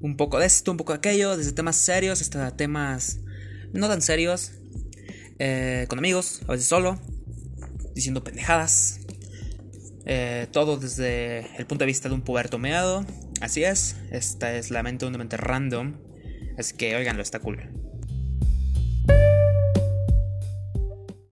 un poco de esto, un poco de aquello, desde temas serios hasta temas no tan serios, eh, con amigos, a veces solo, diciendo pendejadas. Eh, todo desde el punto de vista de un puberto meado. Así es, esta es la mente de una mente random. Así que oiganlo, está cool.